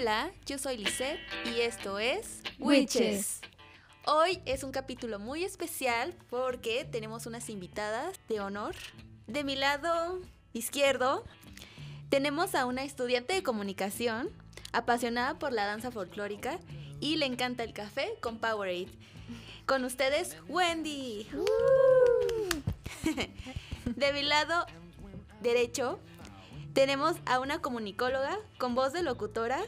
Hola, yo soy Lisette y esto es Witches. Hoy es un capítulo muy especial porque tenemos unas invitadas de honor. De mi lado izquierdo tenemos a una estudiante de comunicación apasionada por la danza folclórica y le encanta el café con Powerade. Con ustedes, Wendy. de mi lado derecho tenemos a una comunicóloga con voz de locutora.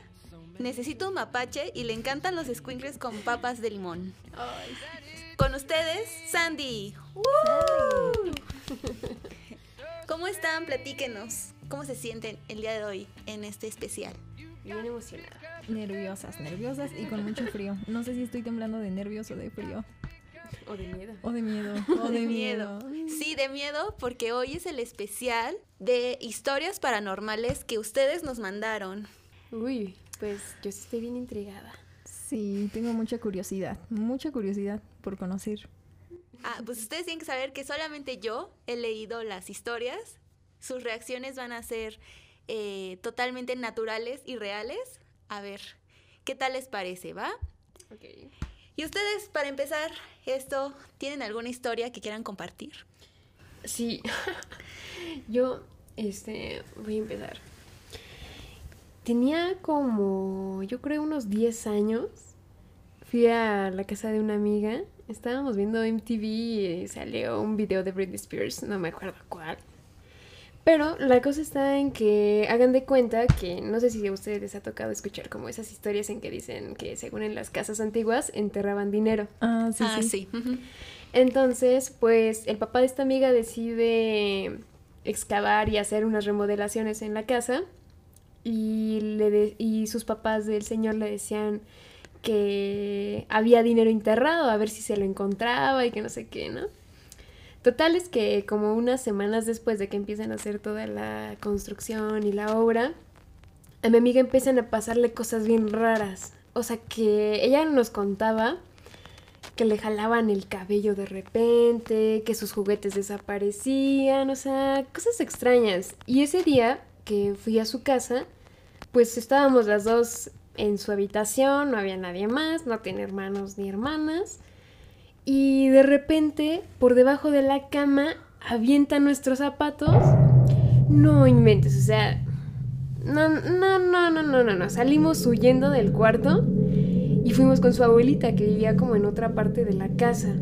Necesito un mapache y le encantan los squinkles con papas de limón. Con ustedes, Sandy. ¿Cómo están? Platíquenos. ¿Cómo se sienten el día de hoy en este especial? Bien emocionada. Nerviosas, nerviosas y con mucho frío. No sé si estoy temblando de nervios o de frío. O de miedo. O de miedo. O de miedo. Sí, de miedo porque hoy es el especial de historias paranormales que ustedes nos mandaron. Uy, pues yo sí estoy bien intrigada. Sí, tengo mucha curiosidad. Mucha curiosidad por conocer. Ah, pues ustedes tienen que saber que solamente yo he leído las historias. Sus reacciones van a ser eh, totalmente naturales y reales. A ver, ¿qué tal les parece, va? Ok. Y ustedes, para empezar esto, ¿tienen alguna historia que quieran compartir? Sí. yo, este, voy a empezar. Tenía como, yo creo, unos 10 años. Fui a la casa de una amiga. Estábamos viendo MTV y salió un video de Britney Spears, no me acuerdo cuál. Pero la cosa está en que hagan de cuenta que no sé si a ustedes les ha tocado escuchar como esas historias en que dicen que según en las casas antiguas enterraban dinero. Ah, sí, ah, sí. sí. Entonces, pues el papá de esta amiga decide excavar y hacer unas remodelaciones en la casa y, le y sus papás del señor le decían que había dinero enterrado, a ver si se lo encontraba y que no sé qué, ¿no? Total es que como unas semanas después de que empiezan a hacer toda la construcción y la obra, a mi amiga empiezan a pasarle cosas bien raras. O sea que ella nos contaba que le jalaban el cabello de repente, que sus juguetes desaparecían, o sea, cosas extrañas. Y ese día que fui a su casa, pues estábamos las dos en su habitación, no había nadie más, no tiene hermanos ni hermanas. Y de repente, por debajo de la cama, avienta nuestros zapatos. No inventes, o sea, no, no, no, no, no, no, no. Salimos huyendo del cuarto y fuimos con su abuelita que vivía como en otra parte de la casa.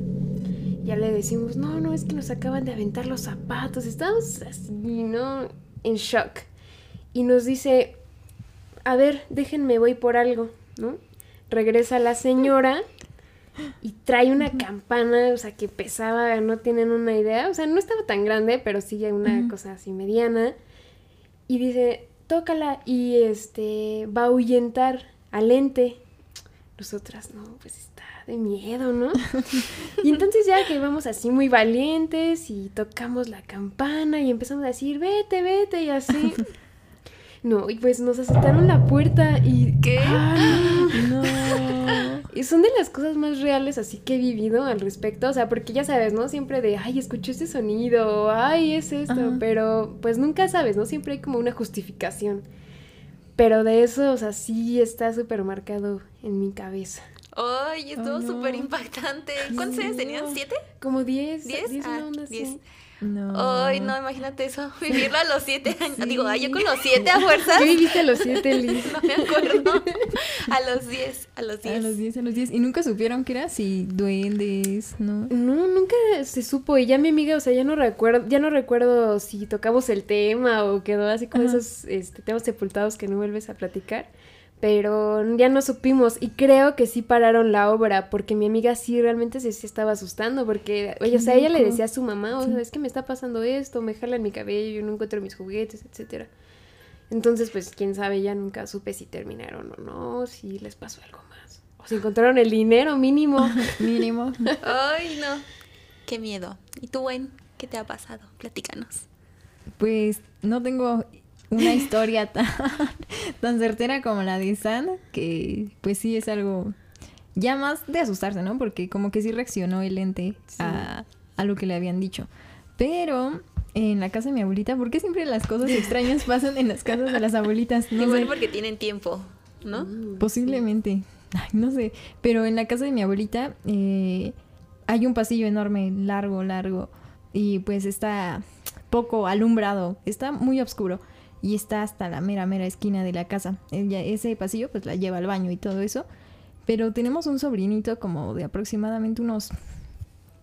Ya le decimos, no, no, es que nos acaban de aventar los zapatos. Estábamos así, ¿no? En shock. Y nos dice, a ver, déjenme, voy por algo, ¿no? Regresa la señora y trae una campana, o sea, que pesaba, no tienen una idea. O sea, no estaba tan grande, pero sí ya una cosa así mediana. Y dice, tócala y este va a ahuyentar al ente. Nosotras, no, pues está de miedo, ¿no? y entonces ya que vamos así muy valientes y tocamos la campana y empezamos a decir, vete, vete y así. No, y pues nos asaltaron la puerta y... ¿Qué? ¡Ay! No. Y son de las cosas más reales así que he vivido al respecto, o sea, porque ya sabes, ¿no? Siempre de, ay, escuché este sonido, ay, es esto, Ajá. pero pues nunca sabes, ¿no? Siempre hay como una justificación. Pero de eso, o sea, sí está súper marcado en mi cabeza. Ay, estuvo Oh, no. súper impactante. ¿Cuántos años tenían? ¿Siete? Como 10, ¿Diez? 10 Ah, así. Diez. No. Ay, no, imagínate eso. Vivirlo a los siete años. Sí. Digo, ay, yo con los siete a fuerzas. ¿Qué viviste a los 7, Liz? No me acuerdo. A los diez, a los A diez. los 10, a los 10. ¿Y nunca supieron que era si duendes, no? No, nunca se supo. Y ya mi amiga, o sea, ya no recuerdo, ya no recuerdo si tocamos el tema o quedó así como Ajá. esos este, temas sepultados que no vuelves a platicar. Pero ya no supimos. Y creo que sí pararon la obra, porque mi amiga sí realmente se, se estaba asustando. Porque, oye, o sea, ella le decía a su mamá, o Sí. sea, es que me está pasando esto, me jalan mi cabello, yo no encuentro mis juguetes, etcétera. Entonces, pues, quién sabe, ya nunca supe si terminaron o no, si les pasó algo más. O si encontraron el dinero mínimo. Mínimo. Ay, no. Qué miedo. ¿Y tú, Gwen? ¿Qué te ha pasado? Platícanos. Pues no tengo una historia tan, tan certera como la de San, que pues sí es algo ya más de asustarse, ¿no? Porque como que sí reaccionó el ente a, a lo que le habían dicho. Pero en la casa de mi abuelita, ¿por qué siempre las cosas extrañas pasan en las casas de las abuelitas? No Igual sé. porque tienen tiempo. ¿no? Mm, Posiblemente. Ay, no sé. Pero en la casa de mi abuelita eh, hay un pasillo enorme, largo, largo. Y pues está poco alumbrado. Está muy oscuro. Y está hasta la mera, mera esquina de la casa. Ese pasillo pues la lleva al baño y todo eso. Pero tenemos un sobrinito como de aproximadamente unos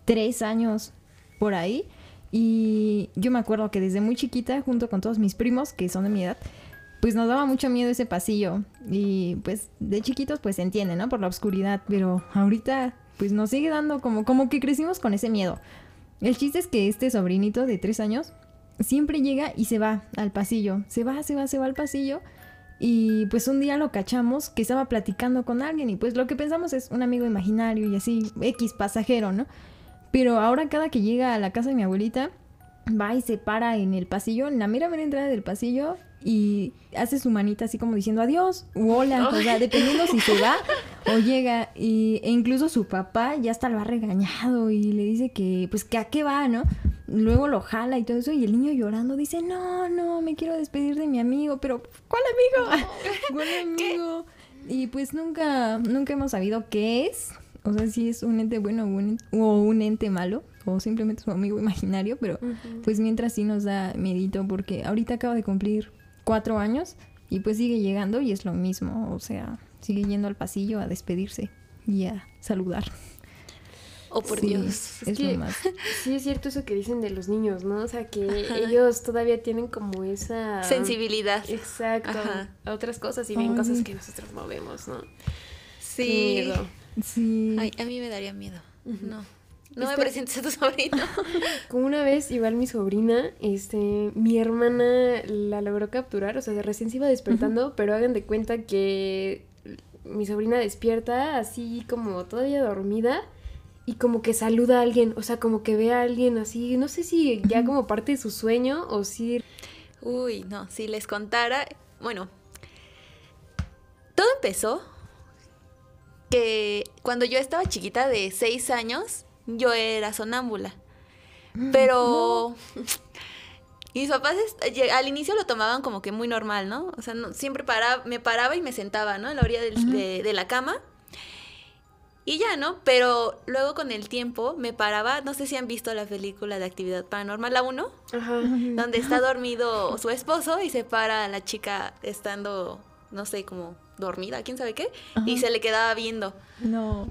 tres años por ahí. Y yo me acuerdo que desde muy chiquita, junto con todos mis primos, que son de mi edad, pues nos daba mucho miedo ese pasillo. Y pues de chiquitos pues se entiende, ¿no? Por la oscuridad. Pero ahorita pues nos sigue dando como, como que crecimos con ese miedo. El chiste es que este sobrinito de tres años siempre llega y se va al pasillo. Se va, se va, se va al pasillo. Y pues un día lo cachamos que estaba platicando con alguien y pues lo que pensamos es un amigo imaginario y así, X pasajero, ¿no? Pero ahora cada que llega a la casa de mi abuelita, va y se para en el pasillo, en la mera mera entrada del pasillo y hace su manita así como diciendo adiós u hola, o sea, dependiendo si se va o llega y, e incluso su papá ya hasta lo ha regañado y le dice que pues que a qué va, ¿no? Luego lo jala y todo eso y el niño llorando dice, no, no, me quiero despedir de mi amigo, pero ¿cuál amigo? ¿Cuál amigo? Y pues nunca, nunca hemos sabido qué es. O sea, si es un ente bueno o un, o un ente malo, o simplemente su amigo imaginario, pero pues mientras sí nos da miedito porque ahorita acaba de cumplir cuatro años y pues sigue llegando y es lo mismo, o sea, sigue yendo al pasillo a despedirse y a saludar. Oh, por Sí, Dios. Es Es que- lo más. Sí, es cierto eso que dicen de los niños, ¿no? O sea, que Ajá. ellos todavía tienen como esa... Sensibilidad. Exacto. Ajá. A otras cosas y ven Ay. cosas que nosotros no vemos, ¿no? Qué Sí. miedo. Sí. Ay, a mí me daría miedo. No. No me Este- presentes a tu sobrino. Como una vez, igual mi sobrina, este, mi hermana la logró capturar, o sea, recién se iba despertando, pero hagan de cuenta que mi sobrina despierta así como todavía dormida y como que saluda a alguien, o sea, como que ve a alguien así, no sé si ya como parte de su sueño o si... Uy, no, si les contara, bueno, todo empezó que cuando yo estaba chiquita de seis años, yo era sonámbula. Pero mis papás lle- al inicio lo tomaban como que muy normal, ¿no? O sea, no- siempre paraba, me paraba y me sentaba, ¿no? En la orilla del- de, de la cama. Y ya, ¿no? Pero luego con el tiempo me paraba, no sé si han visto la película de Actividad Paranormal, la 1 Ajá. donde está dormido su esposo y se para la chica estando, no sé, como dormida, quién sabe qué, y se le quedaba viendo. No.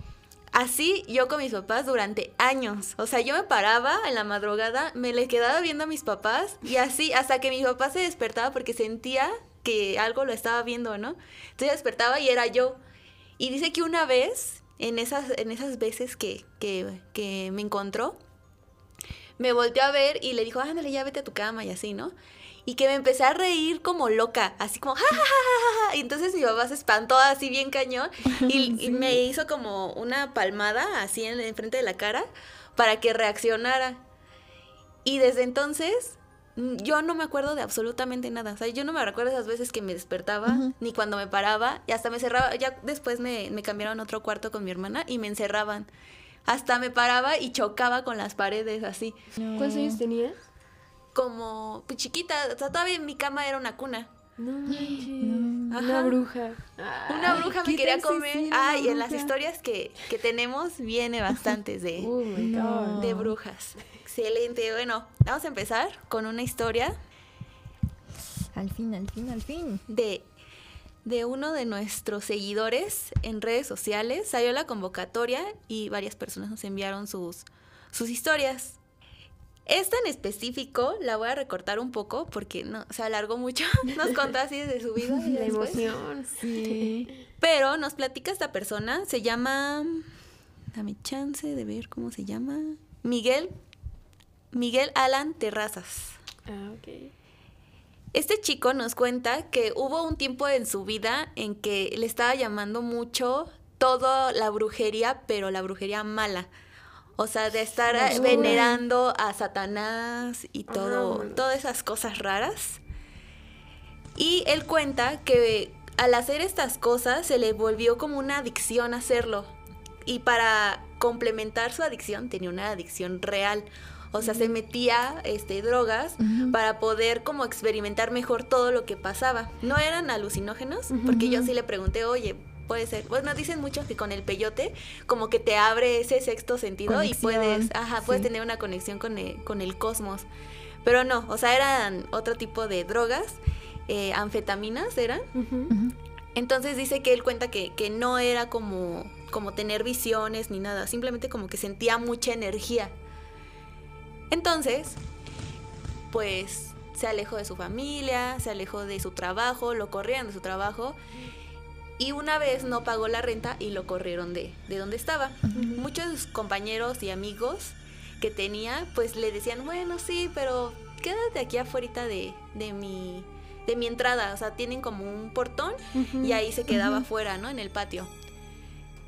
Así yo con mis papás durante años. O sea, yo me paraba en la madrugada, me le quedaba viendo a mis papás y así hasta que mi papá se despertaba porque sentía que algo lo estaba viendo, ¿no? Entonces despertaba y era yo. Y dice que una vez, en esas, en esas veces que, que, que me encontró, me volteó a ver y le dijo, ándale, ya vete a tu cama y así, ¿no? Y que me empecé a reír como loca, así como, ja, ja, ja, ja, ja. Y entonces mi papá se espantó así bien cañón y, y me hizo como una palmada así en, en frente de la cara para que reaccionara. Y desde entonces mm, yo no me acuerdo de absolutamente nada. O sea, yo no me recuerdo esas veces que me despertaba, ni cuando me paraba, y hasta me cerraba. Ya después me, me cambiaron a otro cuarto con mi hermana y me encerraban. Hasta me paraba y chocaba con las paredes así. ¿Cuántos años tenías? Como pues, chiquita. O sea, todavía mi cama era una cuna. No manches. No. Una bruja. Una bruja ¿qué me quería comer. Ay, en las historias que, que tenemos viene bastantes de, Oh No. de brujas. Excelente. Bueno, vamos a empezar con una historia Al fin, al fin, al fin. de, de uno de nuestros seguidores en redes sociales. Salió la convocatoria y varias personas nos enviaron sus, sus historias. Esta en específico la voy a recortar un poco porque no, se alargó mucho. Nos contó así desde su vida. y La después. emoción. Sí. Pero nos platica esta persona, se llama. Dame chance de ver cómo se llama. Miguel. Miguel Alan Terrazas. Ah, ok. Este chico nos cuenta que hubo un tiempo en su vida en que le estaba llamando mucho toda la brujería, pero la brujería mala. O sea, de estar Basura. venerando a Satanás y todo, todas esas cosas raras. Y él cuenta que al hacer estas cosas se le volvió como una adicción hacerlo. Y para complementar su adicción tenía una adicción real. O sea, se metía este, drogas para poder como experimentar mejor todo lo que pasaba. No eran alucinógenos, porque yo sí le pregunté, oye, puede ser. Bueno, dicen muchos que con el peyote como que te abre ese sexto sentido Conexión, y puedes, ajá, puedes sí. tener una conexión con el, con el cosmos. Pero no, o sea, eran otro tipo de drogas, eh, anfetaminas eran. Entonces dice que él cuenta que, que no era como, como tener visiones ni nada, simplemente como que sentía mucha energía. Entonces, pues se alejó de su familia, se alejó de su trabajo, lo corrieron de su trabajo y una vez no pagó la renta y lo corrieron de, de donde estaba. Muchos de sus compañeros y amigos que tenía, pues le decían, bueno, sí, pero quédate aquí afuera de, de mi de mi entrada, o sea, tienen como un portón y ahí se quedaba afuera, ¿no? En el patio.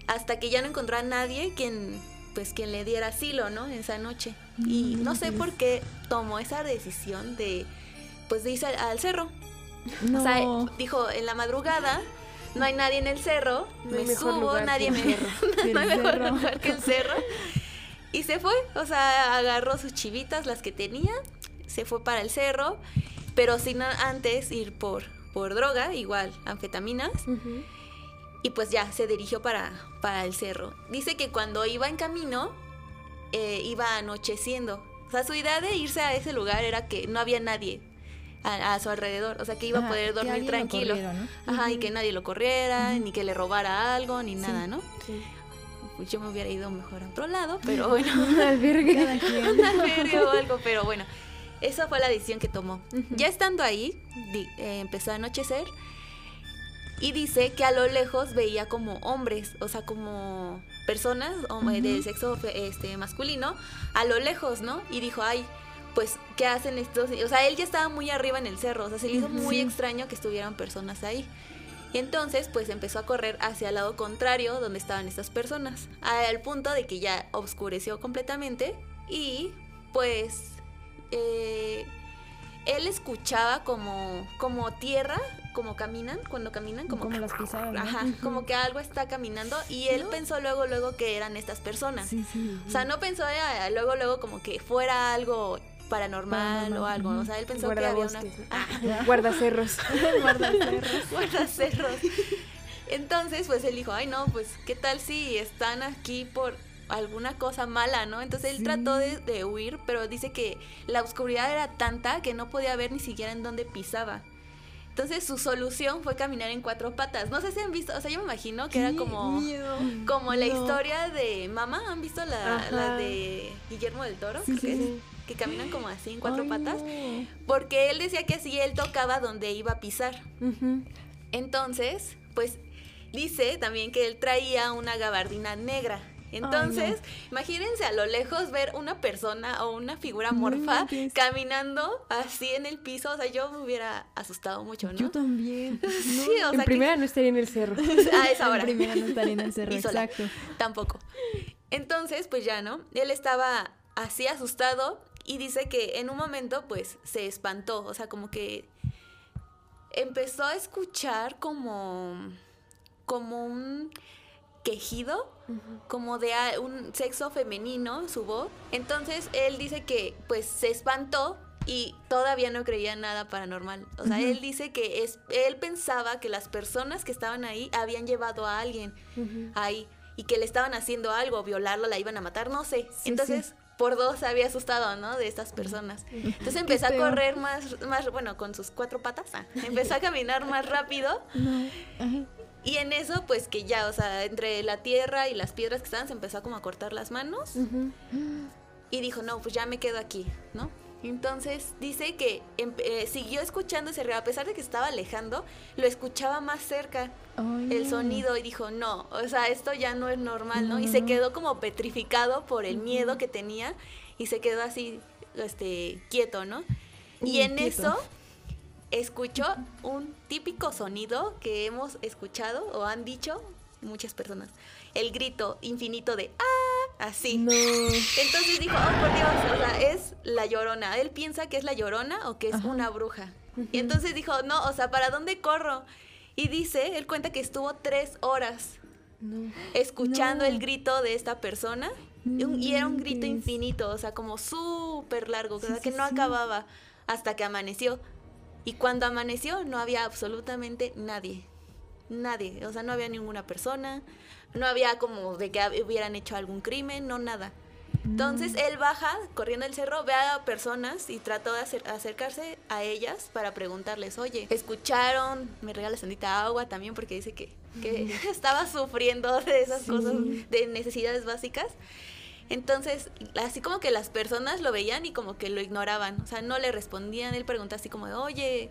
Hasta que ya no encontró a nadie quien, pues, quien le diera asilo, ¿no? Esa noche. Y no sé por qué tomó esa decisión de, pues, de irse al, al cerro. No. O sea, dijo, en la madrugada no hay nadie en el cerro, No me subo, nadie me... no hay mejor cerro. lugar que el cerro. Y se fue, o sea, agarró sus chivitas, las que tenía, se fue para el cerro, pero sin antes ir por, por droga, igual, anfetaminas, y pues ya se dirigió para, para el cerro. Dice que cuando iba en camino, eh, iba anocheciendo. O sea, su idea de irse a ese lugar era que no había nadie a, a su alrededor, o sea, que iba a Ajá, poder que dormir tranquilo. ¿no? Ajá, y Ujú. que nadie lo corriera, ni que le robara algo, ni Sí. nada, ¿no? Sí. Pues yo me hubiera ido mejor a otro lado, pero bueno. Albergue. Cada quien. un albergue o algo, pero bueno, esa fue la decisión que tomó. Ujú. Ya estando ahí, di- eh, empezó a anochecer y dice que a lo lejos veía como hombres, o sea, como personas eh, del sexo este, masculino, a lo lejos, ¿no? Y dijo, ay, pues, ¿qué hacen estos? O sea, él ya estaba muy arriba en el cerro, o sea, se le hizo muy Sí. extraño que estuvieran personas ahí. Y entonces, pues empezó a correr hacia el lado contrario donde estaban estas personas, al punto de que ya oscureció completamente y pues eh, él escuchaba como, como tierra, como caminan, cuando caminan, como, Como las pisadas, ¿no? ajá, como que algo está caminando y él pensó luego, luego que eran estas personas. Sí, sí. O sea, no pensó eh, luego, luego como que fuera algo paranormal, o algo. O sea, él pensó que había una... Ah, Guardacerros. Guardacerros. guardacerros. Entonces, pues él dijo, ay no, pues qué tal si están aquí por alguna cosa mala, ¿no? Entonces él Sí. trató de, de huir, pero dice que la oscuridad era tanta que no podía ver ni siquiera en dónde pisaba. Entonces su solución fue caminar en cuatro patas. No sé si han visto, o sea, yo me imagino que era como, miedo. como la historia de Mamá. ¿Han visto la, de Guillermo del Toro? Sí, creo que es? Que caminan como así en cuatro Ay, patas. no. Porque él decía que así él tocaba donde iba a pisar. Entonces, pues dice también que él traía una gabardina negra. Entonces, imagínense a lo lejos ver una persona o una figura morfa caminando así en el piso. O sea, yo me hubiera asustado mucho, ¿no? Yo también. Sí, o En sea, primera no estaría en el cerro. que, a esa hora. En primera no estaría en el cerro, exacto. Tampoco. Entonces, pues ya, ¿no? Él estaba así asustado y dice que en un momento, pues, se espantó. O sea, como que empezó a escuchar como, como un quejido, como de un sexo femenino, su voz. Entonces, él dice que, pues, se espantó y todavía no creía nada paranormal. O sea, él dice que es, él pensaba que las personas que estaban ahí habían llevado a alguien ahí y que le estaban haciendo algo, violarlo, la iban a matar, no sé. Sí, Entonces, por dos se había asustado, ¿no? De estas personas. Entonces empezó a correr más, más, bueno, con sus cuatro patas, ah, empezó a caminar más rápido No. Ajá. y en eso, pues que ya, o sea, entre la tierra y las piedras que estaban, se empezó a como a cortar las manos y dijo, no, pues ya me quedo aquí, ¿no? Entonces dice que eh, siguió escuchando ese ruido, a pesar de que estaba alejando, lo escuchaba más cerca el sonido y dijo, no, o sea, esto ya no es normal, ¿no? Y se quedó como petrificado por el miedo que tenía y se quedó así, este, quieto, ¿no? Y en quieto. eso escuchó un típico sonido que hemos escuchado o han dicho muchas personas, el grito infinito de ¡ah! Así. No. Entonces dijo, oh por Dios, o sea, es la llorona. Él piensa que es la llorona o que es Ajá. una bruja. Y entonces dijo, no, o sea, ¿para dónde corro? Y dice, él cuenta que estuvo tres horas No. escuchando No. el grito de esta persona Y, era un grito infinito, o sea, como súper largo, o sí, que no sí. acababa hasta que amaneció. Y cuando amaneció no había absolutamente nadie. Nadie. O sea, no había ninguna persona. No había como de que hubieran hecho algún crimen, no nada. Entonces Mm. él baja corriendo el cerro, ve a personas y trató de acer- acercarse a ellas para preguntarles, oye, ¿escucharon? Me regalas tantita agua también porque dice que, que estaba sufriendo de esas Sí. cosas, de necesidades básicas. Entonces, así como que las personas lo veían y como que lo ignoraban, o sea, no le respondían. Él preguntó así como de, oye,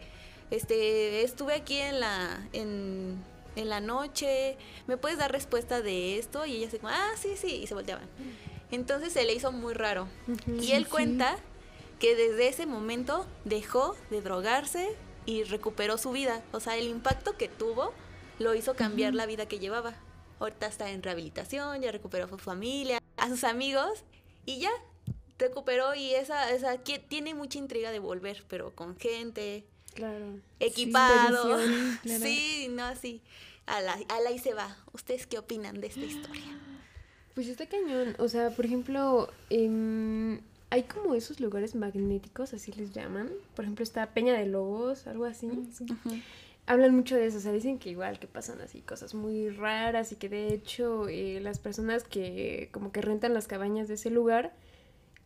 este, estuve aquí en la, en, en la noche, ¿me puedes dar respuesta de esto? Y ella se como, ah, sí, sí, y se volteaban. Entonces se le hizo muy raro. Y él cuenta que desde ese momento dejó de drogarse y recuperó su vida. O sea, el impacto que tuvo lo hizo cambiar la vida que llevaba. Ahorita está en rehabilitación, ya recuperó a su familia, a sus amigos y ya recuperó y esa, esa que tiene mucha intriga de volver, pero con gente, Claro. equipado. Sí, claro. no así. A la, a la y se va. ¿Ustedes qué opinan de esta historia? Pues está cañón. O sea, por ejemplo, em, hay como esos lugares magnéticos, así les llaman. Por ejemplo, está Peña de Lobos, algo así. Hablan mucho de eso, o sea, dicen que igual que pasan así cosas muy raras y que de hecho eh, las personas que como que rentan las cabañas de ese lugar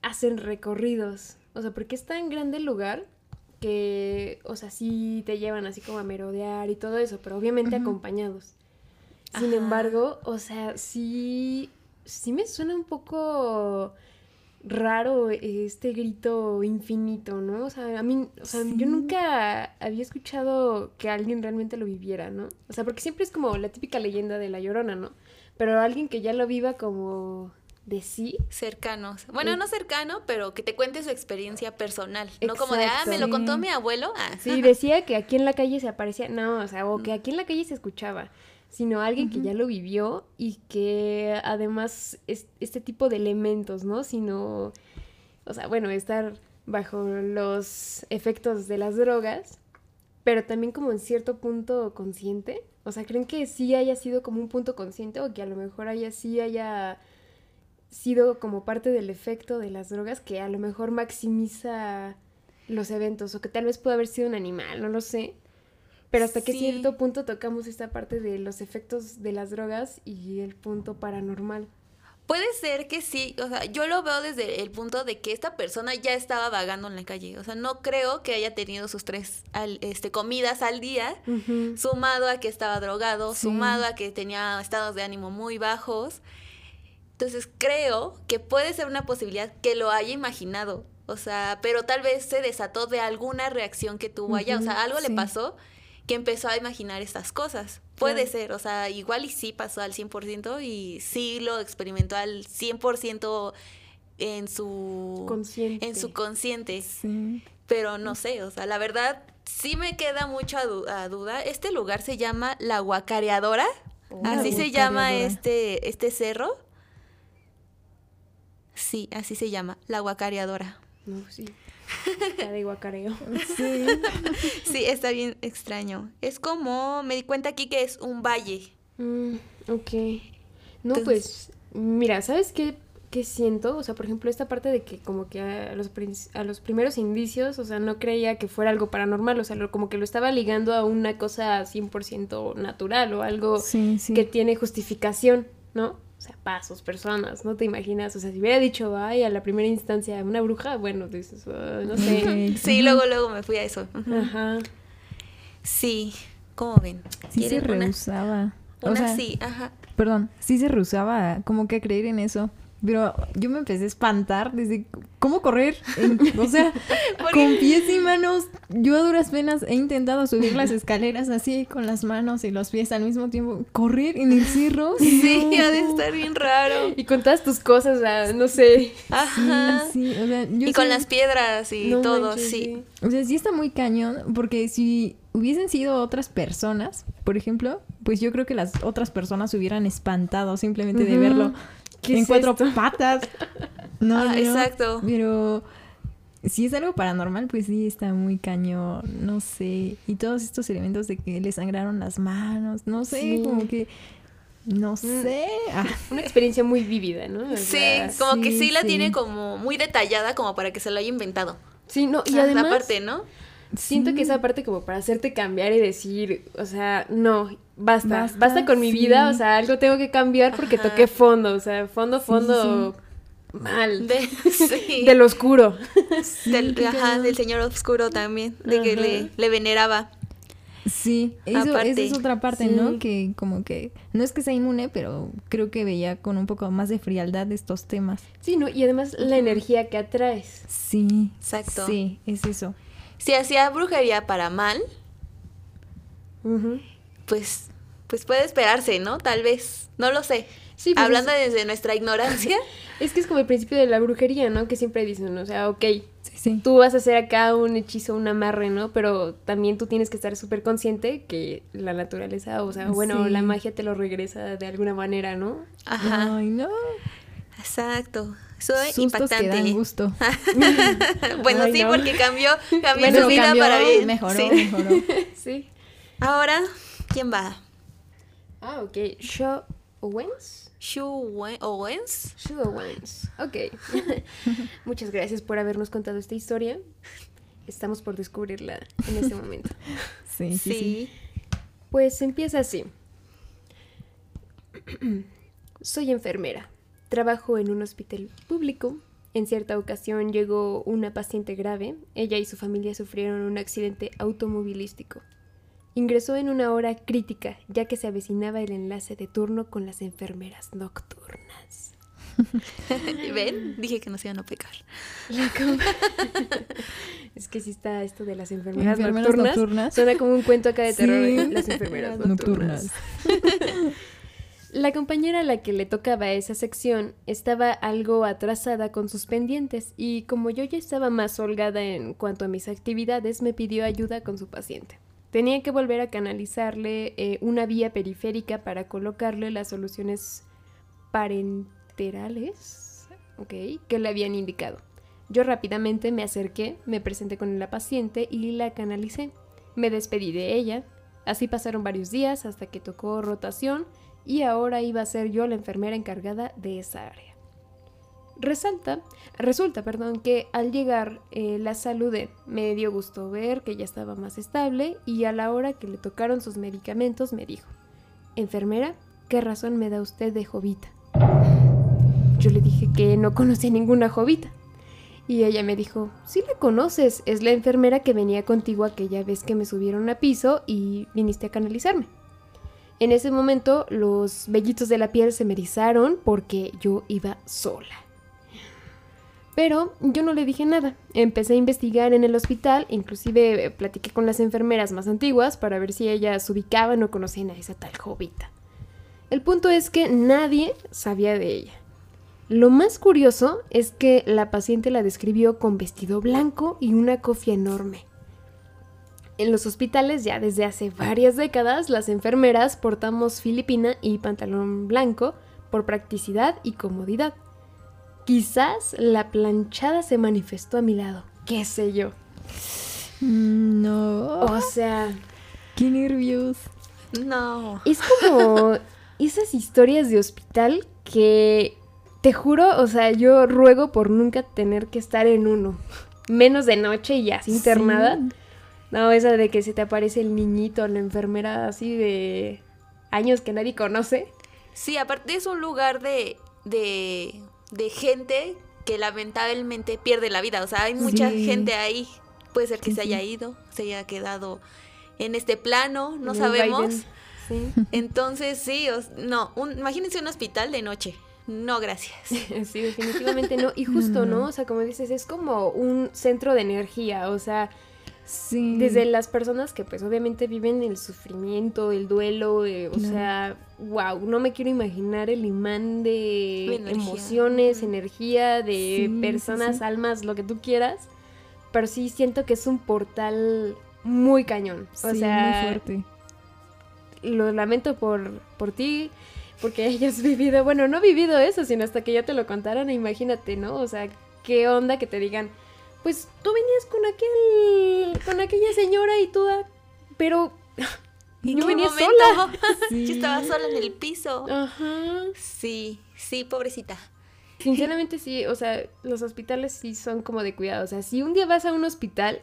hacen recorridos. O sea, porque es tan grande el lugar que, o sea, sí te llevan así como a merodear y todo eso, pero obviamente acompañados. Sin Ajá. embargo, o sea, sí, sí me suena un poco raro este grito infinito, ¿no? O sea, a mí, o sea, Sí. yo nunca había escuchado que alguien realmente lo viviera, ¿no? O sea, porque siempre es como la típica leyenda de la llorona, ¿no? Pero alguien que ya lo viva como de sí, Cercanos. Bueno, Eh. no cercano, pero que te cuente su experiencia personal. No como de, ah, me lo contó mi abuelo. Ah, sí, decía que aquí en la calle se aparecía, no, o sea, o que aquí en la calle se escuchaba, sino alguien que ya lo vivió y que además es este tipo de elementos, ¿no? Sino, o sea, bueno, estar bajo los efectos de las drogas, pero también como en cierto punto consciente. O sea, ¿creen que sí haya sido como un punto consciente o que a lo mejor haya sí haya sido como parte del efecto de las drogas que a lo mejor maximiza los eventos o que tal vez pudo haber sido un animal, no lo sé. Pero hasta qué Sí. cierto punto tocamos esta parte de los efectos de las drogas y el punto paranormal. Puede ser que sí, o sea, yo lo veo desde el punto de que esta persona ya estaba vagando en la calle. O sea, no creo que haya tenido sus tres al- este, comidas al día, sumado a que estaba drogado, Sí. sumado a que tenía estados de ánimo muy bajos. Entonces creo que puede ser una posibilidad que lo haya imaginado. O sea, pero tal vez se desató de alguna reacción que tuvo allá. O sea, algo le pasó que empezó a imaginar estas cosas. Puede Claro. ser, o sea, igual y sí pasó al 100% y sí lo experimentó al 100% en su Consciente. en su consciente, Sí. pero no sé, o sea, la verdad sí me queda mucho a, du- a duda. Este lugar se llama La Guacareadora, así La se llama este este cerro. Sí, así se llama, La Guacareadora. No, sí. Está de guacareo. Sí. Sí, está bien extraño. Es como, me di cuenta aquí que es un valle. Mm, ok. No, Entonces- pues, mira, ¿sabes qué, qué siento? O sea, por ejemplo, esta parte de que como que a los, a los primeros indicios, o sea, no creía que fuera algo paranormal, o sea, lo- como que lo estaba ligando a una cosa 100% natural o algo Sí, sí. que tiene justificación, ¿no? O sea, pasos, personas, no te imaginas. O sea, si hubiera dicho, ay, a la primera instancia, una bruja, bueno, dices, "Ah, no sé. Sí, luego luego me fui a eso. Ajá. Sí, ¿cómo ven? Sí se ¿Quieren una- rehusaba. O Una sea, sí, ajá. Perdón, sí se rehusaba como que a creer en eso. Pero yo me empecé a espantar desde cómo correr. En- o sea, con pies y manos. Yo a duras penas he intentado subir las escaleras así con las manos y los pies al mismo tiempo. Correr en el cerro. Sí, no. ha de estar bien raro. Y con todas tus cosas, o sea, no sé. Ajá. Sí, sí, o sea, yo Y con las piedras y No todo, manches, sí. O sea, sí está muy cañón, porque si hubiesen sido otras personas, por ejemplo, pues yo creo que las otras personas se hubieran espantado simplemente de verlo ¿Qué en es cuatro esto? patas. No, Ah, no, exacto. Pero si es algo paranormal, pues sí está muy cañón, no sé. Y todos estos elementos de que le sangraron las manos, no sé, Sí. como que No sé. Ah, Una experiencia muy vívida, ¿no? O Sí, como que sí, sí la sí. tiene como muy detallada como para que se lo haya inventado. sí, no, y además la parte, ¿no? siento sí. que esa parte como para hacerte cambiar y decir, o sea, no, basta, basta, Basta, con mi vida, o sea, algo tengo que cambiar porque Ajá. toqué fondo, o sea, fondo, Sí, fondo, mal, De, sí. del oscuro. Del, ajá, del señor oscuro también, de que le, le veneraba. Sí, eso, esa es otra parte, Sí. ¿no? Que como que no es que sea inmune, pero creo que veía con un poco más de frialdad estos temas. Sí, ¿no? Y además la energía que atraes. Sí. Exacto. Sí, es eso. Si hacía brujería para mal, Ujú. Pues, pues puede esperarse, ¿no? Tal vez, no lo sé. Sí, pues Hablando desde nuestra ignorancia. Es que es como el principio de la brujería, ¿no? Que siempre dicen, o sea, ok, Sí, sí. tú vas a hacer acá un hechizo, un amarre, ¿no? Pero también tú tienes que estar súper consciente que la naturaleza, o sea, bueno, Sí. la magia te lo regresa de alguna manera, ¿no? Ajá. Ay, no. Exacto. Soy Sustos que dan impactante. gusto. bueno, Ay, sí, no. porque cambió, cambió Bueno, su vida cambió, para bien. Mejoró, Sí. mejoró. Sí. Ahora, ¿quién va? Ah, ok. Shaw Owens. Shu Wen- Owens. Shaw Owens. Ok. Muchas gracias por habernos contado esta historia. Estamos por descubrirla en este momento. Sí, sí, sí. Pues empieza así. Soy enfermera. Trabajo en un hospital público. En cierta ocasión llegó una paciente grave. Ella y su familia sufrieron un accidente automovilístico. Ingresó en una hora crítica, ya que se avecinaba el enlace de turno con las enfermeras nocturnas. ¿Ven? Dije que no se iban a pecar. Es que sí está esto de las enfermeras, Enfermeras nocturnas. nocturnas. Suena como un cuento acá de terror. Sí. Las enfermeras nocturnas. Nocturnas. La compañera a la que le tocaba esa sección estaba algo atrasada con sus pendientes y como yo ya estaba más holgada en cuanto a mis actividades, me pidió ayuda con su paciente. Tenía que volver a canalizarle eh, una vía periférica para colocarle las soluciones parenterales que le habían indicado. Yo rápidamente me acerqué, me presenté con la paciente y la canalicé. Me despedí de ella. Así pasaron varios días hasta que tocó rotación y ahora iba a ser yo la enfermera encargada de esa área. Resalta, resulta, perdón, que al llegar eh, la saludé. Me dio gusto ver que ya estaba más estable y a la hora que le tocaron sus medicamentos me dijo, enfermera, ¿qué razón me da usted de jovita? Yo le dije que no conocía ninguna jovita. Y ella me dijo, sí la conoces, es la enfermera que venía contigo aquella vez que me subieron a piso y viniste a canalizarme. En ese momento los vellitos de la piel se me erizaron porque yo iba sola. Pero yo no le dije nada. Empecé a investigar en el hospital, inclusive eh, platiqué con las enfermeras más antiguas para ver si ellas ubicaban o conocían a esa tal jovita. El punto es que nadie sabía de ella. Lo más curioso es que la paciente la describió con vestido blanco y una cofia enorme. En los hospitales ya desde hace varias décadas las enfermeras portamos filipina y pantalón blanco por practicidad y comodidad. Quizás la planchada se manifestó a mi lado, qué sé yo. Mm, No. O sea, Qué nervios. No. es como esas historias de hospital que te juro, o sea, yo ruego por nunca tener que estar en uno. Menos de noche y ya, así internada. Sí. No, esa de que se te aparece el niñito, la enfermera así de años que nadie conoce. Sí, aparte es un lugar de, de, de gente que lamentablemente pierde la vida. O sea, hay mucha Sí. gente ahí. Puede ser que Sí, se haya ido, se haya quedado en este plano, no sabemos. Sí. Entonces, sí, os- no, un- imagínense un hospital de noche. No, gracias. Sí, definitivamente no. Y justo. ¿no? O sea, como dices, es como un centro de energía. O sea, Sí. desde las personas que pues obviamente viven el sufrimiento, el duelo, eh, o Claro. sea, wow, no me quiero imaginar el imán de energía. emociones, energía, de Sí, personas, sí. almas, lo que tú quieras. Pero sí siento que es un portal muy cañón. O Sí, sea, muy fuerte. lo lamento por, por ti, porque hayas vivido, bueno, no vivido eso, sino hasta que ya te lo contaran, imagínate, ¿no? O sea, qué onda que te digan, pues tú venías con aquel, con aquella señora y tú, ah, pero ¿En Yo qué venía momento? sola. Sí. Yo estaba sola en el piso. Ajá. Sí, sí, pobrecita. Sinceramente sí, o sea, los hospitales sí son como de cuidado. O sea, si un día vas a un hospital,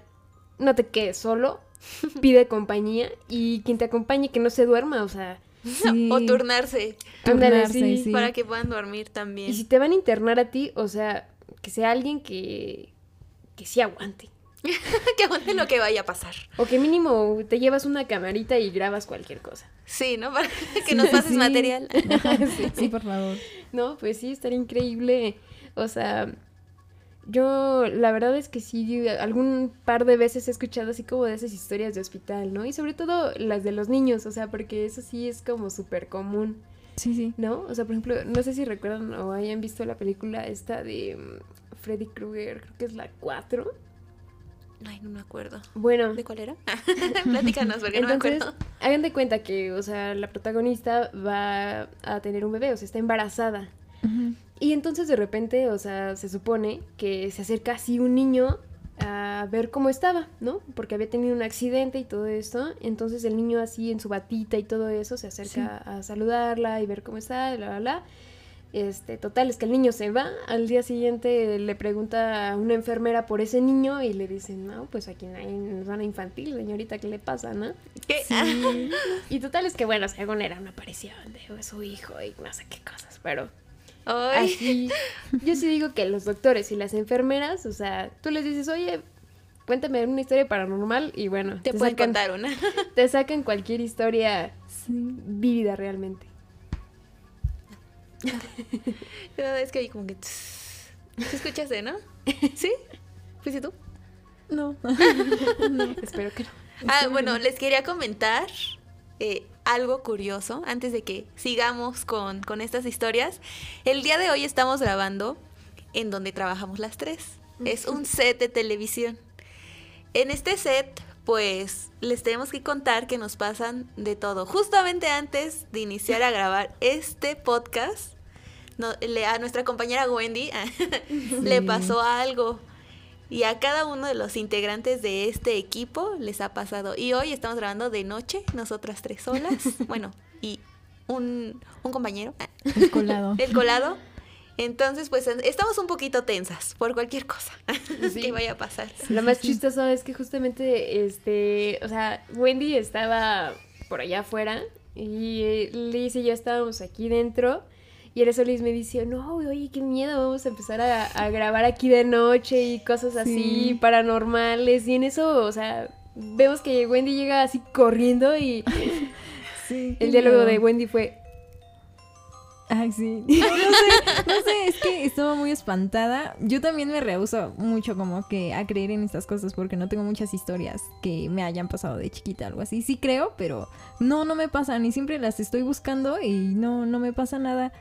no te quedes solo, pide compañía y quien te acompañe que no se duerma, o sea, Sí. O turnarse Turnarse, sí. sí. para que puedan dormir también. Y si te van a internar a ti, o sea, que sea alguien que, que sí aguante. Que aguante lo que vaya a pasar. O que mínimo te llevas una camarita y grabas cualquier cosa. Sí, ¿no? Para que nos pases Sí. material. Sí, por favor. No, pues sí, estaría increíble. O sea, yo la verdad es que sí, algún par de veces he escuchado así como de esas historias de hospital, ¿no? Y sobre todo las de los niños, o sea, porque eso sí es como súper común, Sí, sí. ¿no? O sea, por ejemplo, no sé si recuerdan o hayan visto la película esta de mm, Freddy Krueger, creo que es la 4. Ay, no me acuerdo. Bueno, ¿De cuál era? Platícanos, porque no me Entonces, acuerdo. hagan de cuenta que, o sea, la protagonista va a tener un bebé, o sea, está embarazada. Y entonces de repente, o sea, se supone que se acerca así un niño a ver cómo estaba, ¿no? Porque había tenido un accidente y todo esto. Entonces el niño así en su batita y todo eso se acerca a saludarla y ver cómo está, bla, bla, bla. Este, total, es que el niño se va. Al día siguiente le pregunta a una enfermera por ese niño y le dicen, no, pues aquí no hay zona infantil, señorita, ¿qué le pasa, no? ¿Qué? Sí. Y total es que, bueno, según era una aparición de su hijo y no sé qué cosas, pero Ay, así. Yo sí digo que los doctores y las enfermeras, o sea, tú les dices, oye, cuéntame una historia paranormal y bueno, te pueden sacan, contar una. te sacan cualquier historia Sí. vívida realmente. Cada vez que hay como que... ¿Sí escuchaste, no? ¿Sí? ¿Fuiste tú? No. Espero que no. Ah, bueno, les quería comentar eh, algo curioso antes de que sigamos con, con estas historias. El día de hoy estamos grabando en donde trabajamos las tres. Es un set de televisión. En este set, pues, les tenemos que contar que nos pasan de todo. Justamente antes de iniciar a grabar este podcast, no- le- a nuestra compañera Wendy le pasó algo. Y a cada uno de los integrantes de este equipo les ha pasado. Y hoy estamos grabando de noche, nosotras tres solas. Bueno, y un, un compañero, El colado. el colado. Entonces, pues estamos un poquito tensas por cualquier cosa Sí. que vaya a pasar. Lo más chistoso es que justamente, este, o sea, Wendy estaba por allá afuera y eh, Liz y yo estábamos aquí dentro. Y en eso Liz me dice, no, oye, qué miedo, vamos a empezar a, a grabar aquí de noche y cosas así Sí. paranormales. Y en eso, o sea, vemos que Wendy llega así corriendo y Sí, el diálogo miedo. de Wendy fue, Ay, sí. No sé, no sé, es que estaba muy espantada. Yo también me rehuso mucho como que a creer en estas cosas porque no tengo muchas historias que me hayan pasado de chiquita, algo así. Sí creo, pero no, no me pasan y siempre las estoy buscando y no, no me pasa nada.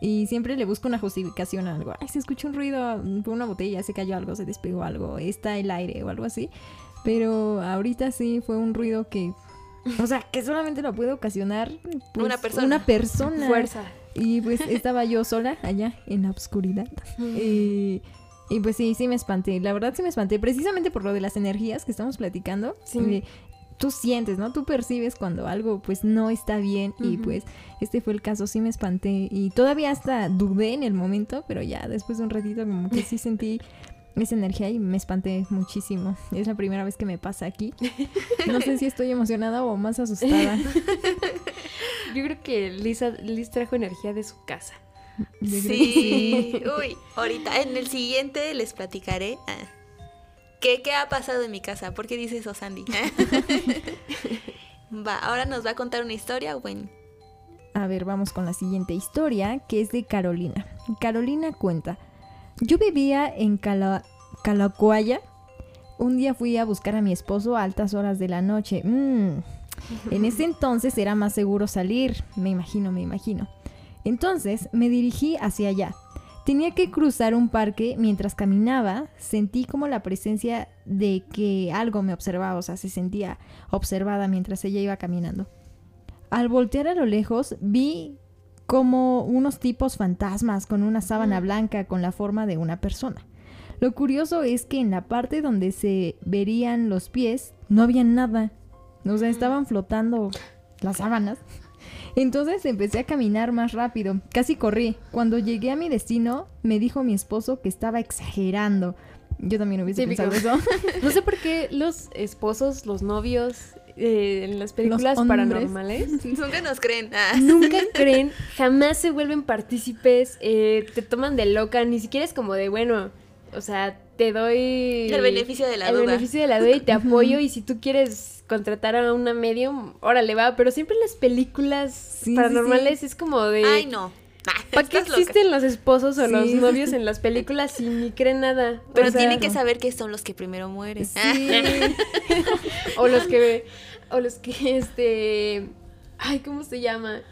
Y siempre le busco una justificación a algo. Ay, se escucha un ruido, una botella, se cayó algo, se despegó algo, está el aire o algo así. Pero ahorita sí fue un ruido que... O sea, que solamente lo puede ocasionar pues, Una persona. Una persona. fuerza. Y pues estaba yo sola allá en la oscuridad. Y, y pues sí, sí me espanté. La verdad sí me espanté. Precisamente por lo de las energías que estamos platicando. Sí. de- tú sientes, ¿no? Tú percibes cuando algo pues no está bien. Y pues este fue el caso. Sí me espanté. Y todavía hasta dudé en el momento. Pero ya después de un ratito como que sí sentí esa energía y me espanté muchísimo. Es la primera vez que me pasa aquí. No sé si estoy emocionada o más asustada. Yo creo que Lisa, Liz trajo energía de su casa. Sí, uy, ahorita en el siguiente les platicaré ah, qué, qué ha pasado en mi casa. ¿Por qué dice eso, Sandy? va, ahora nos va a contar una historia, Gwen. A ver, vamos con la siguiente historia, que es de Carolina. Carolina cuenta, yo vivía en Cala Calacoaya. Un día fui a buscar a mi esposo a altas horas de la noche. Mm, En ese entonces era más seguro salir, me imagino, me imagino. Entonces me dirigí hacia allá. Tenía que cruzar un parque mientras caminaba, sentí como la presencia de que algo me observaba, o sea, se sentía observada mientras ella iba caminando. Al voltear a lo lejos vi como unos tipos fantasmas con una sábana blanca con la forma de una persona. Lo curioso es que en la parte donde se verían los pies no había nada. O sea, estaban flotando las sábanas. Entonces empecé a caminar más rápido, casi corrí. Cuando llegué a mi destino, me dijo mi esposo que estaba exagerando. Yo también hubiese Típico. pensado eso. No sé por qué los esposos, los novios eh, en las películas paranormales Nunca nos creen. Ah. nunca creen, jamás se vuelven partícipes, eh, te toman de loca, ni siquiera es como de, bueno, o sea, te doy El beneficio de la el duda. beneficio de la duda y te apoyo y si tú quieres contratar a una medium, órale va, pero siempre en las películas sí, paranormales es como de... Ay, no. ¿Para qué loca. existen los esposos o Sí, los novios en las películas si ni creen nada? Pero O sea, tienen que saber que son los que primero mueren. Sí. O los que. O los que, este. Ay, ¿cómo se llama?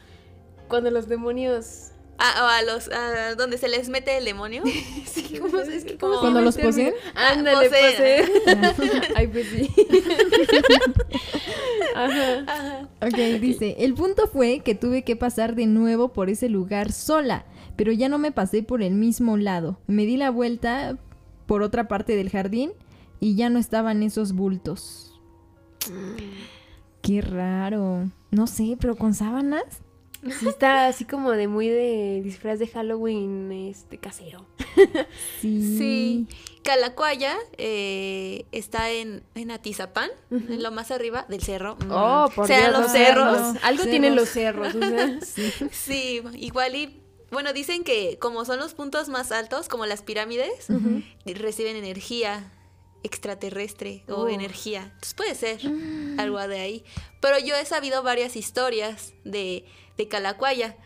Cuando los demonios. Ah, o a los a donde se les mete el demonio. Sí, ¿cómo se- es que Como- ¿cómo se ¿Cuando llama los poseen? Ándale, Poseen. poseen. Ay, pues sí. Ajá. Ajá. Ok, dice, el punto fue que tuve que pasar de nuevo por ese lugar sola, pero ya no me pasé por el mismo lado. Me di la vuelta por otra parte del jardín y ya no estaban esos bultos. Qué raro. No sé, pero con sábanas. Sí, está así como de muy de disfraz de Halloween este casero. Sí. Sí. Calacuaya eh, está en, en Atizapán, en lo más arriba del cerro. Mm. Oh, por Sean Dios, los no, cerros. no. Algo Cerros. tienen los cerros, o sea. Sí, igual y. Bueno, dicen que como son los puntos más altos, como las pirámides, reciben energía extraterrestre o Oh. energía. Entonces puede ser algo de ahí. Pero yo he sabido varias historias de, de Calacuaya.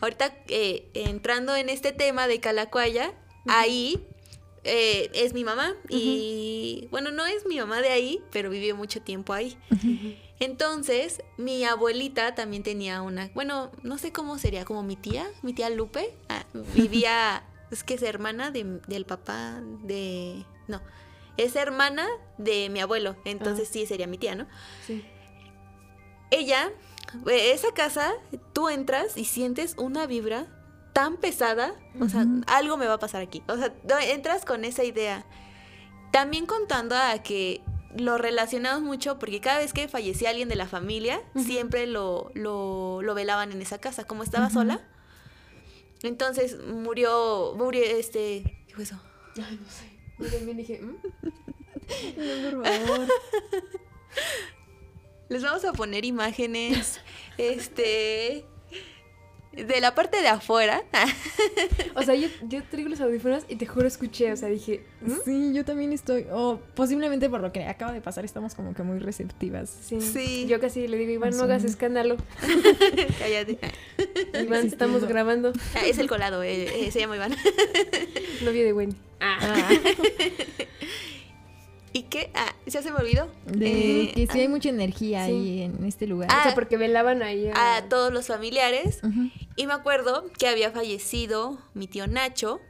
Ahorita eh, entrando en este tema de Calacuaya, ahí eh, es mi mamá y bueno, no es mi mamá de ahí, pero vivió mucho tiempo ahí. Entonces, mi abuelita también tenía una, bueno, no sé cómo sería, como mi tía, mi tía Lupe, ah, vivía, es que es hermana de- del papá de, no, es hermana de mi abuelo, entonces sí sería mi tía, ¿no? Sí. Ella, eh, esa casa, tú entras y sientes una vibra tan pesada, o sea, algo me va a pasar aquí. O sea, entras con esa idea. También contando a que lo relacionamos mucho porque cada vez que fallecía alguien de la familia, siempre lo, lo, lo velaban en esa casa, como estaba sola. Entonces murió, murió este, ¿qué fue eso? Ay, no sé. Yo también dije, ¿mm? por favor. Les vamos a poner imágenes, este, de la parte de afuera. O sea, yo, yo traigo los audífonos y te juro escuché, o sea, dije, ¿mm? Sí, yo también estoy. O posiblemente por lo que acaba de pasar, estamos como que muy receptivas. Sí. Sí. Yo casi le digo, Iván, no hagas escándalo. Cállate. Iván, Sí, estamos grabando. Ah, es el colado, eh, eh, se llama Iván. Novio de Wendy. Ah. Ah, ¿Y qué? Ah, ya se me olvidó. de Eh, que sí hay ah, mucha energía sí. ahí en este lugar. Ah, O sea, porque velaban ahí a... a todos los familiares. Y me acuerdo que había fallecido mi tío Nacho.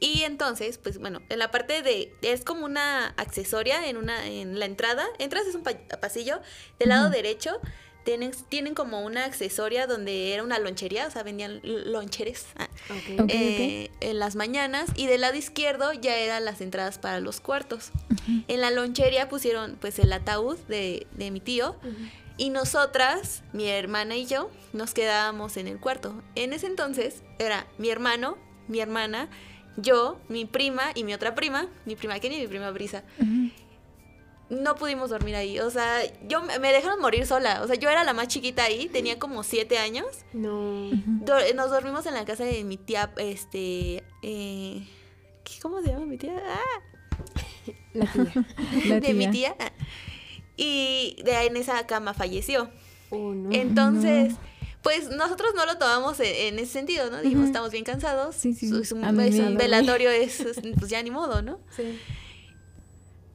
Y entonces, pues bueno, en la parte de. Es como una accesoria en una en la entrada. Entras, es un pa- pasillo. Del lado derecho tienen, tienen como una accesoria donde era una lonchería, o sea, vendían loncheres. ah, eh, en las mañanas y del lado izquierdo ya eran las entradas para los cuartos. En la lonchería pusieron pues el ataúd de, de mi tío y nosotras, mi hermana y yo, nos quedábamos en el cuarto. En ese entonces era mi hermano, mi hermana, yo, mi prima y mi otra prima, mi prima Kenny y mi prima Brisa. No pudimos dormir ahí, o sea, yo me dejaron morir sola, o sea, yo era la más chiquita ahí, tenía como siete años. No. Do- nos dormimos en la casa de mi tía, este, eh, ¿qué- ¿cómo se llama mi tía? Ah, La tía. La de mi tía. tía. Y de ahí en esa cama falleció. Oh, no. Entonces, pues nosotros no lo tomamos en, en ese sentido, ¿no? Dijimos, estamos bien cansados. Sí, sí, su- su- velatorio es, es, pues ya ni modo, ¿no? Sí.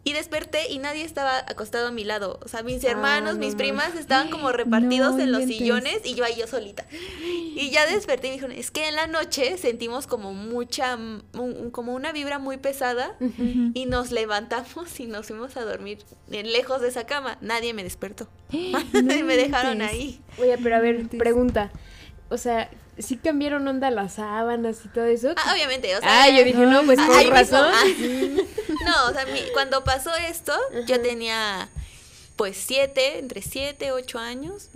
Y desperté y nadie estaba acostado a mi lado. O sea, mis Ah, hermanos, no mis primas estaban como repartidos No en los sillones y yo ahí yo solita. Y ya desperté y me dijeron, es que en la noche sentimos como mucha, un- como una vibra muy pesada y nos levantamos y nos fuimos a dormir lejos de esa cama. Nadie me despertó. No me dejaron ahí. Oye, pero a ver, pregunta. O sea, ¿sí cambiaron onda las sábanas y todo eso? Ah, obviamente, o sea. Ah, yo dije, no, pues con mismo, razón. ah. No, o sea, mi- cuando pasó esto, yo tenía pues siete, entre siete, ocho años.